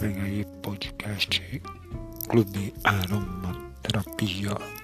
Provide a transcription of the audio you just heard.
vem aí podcast Clube Aromaterapia.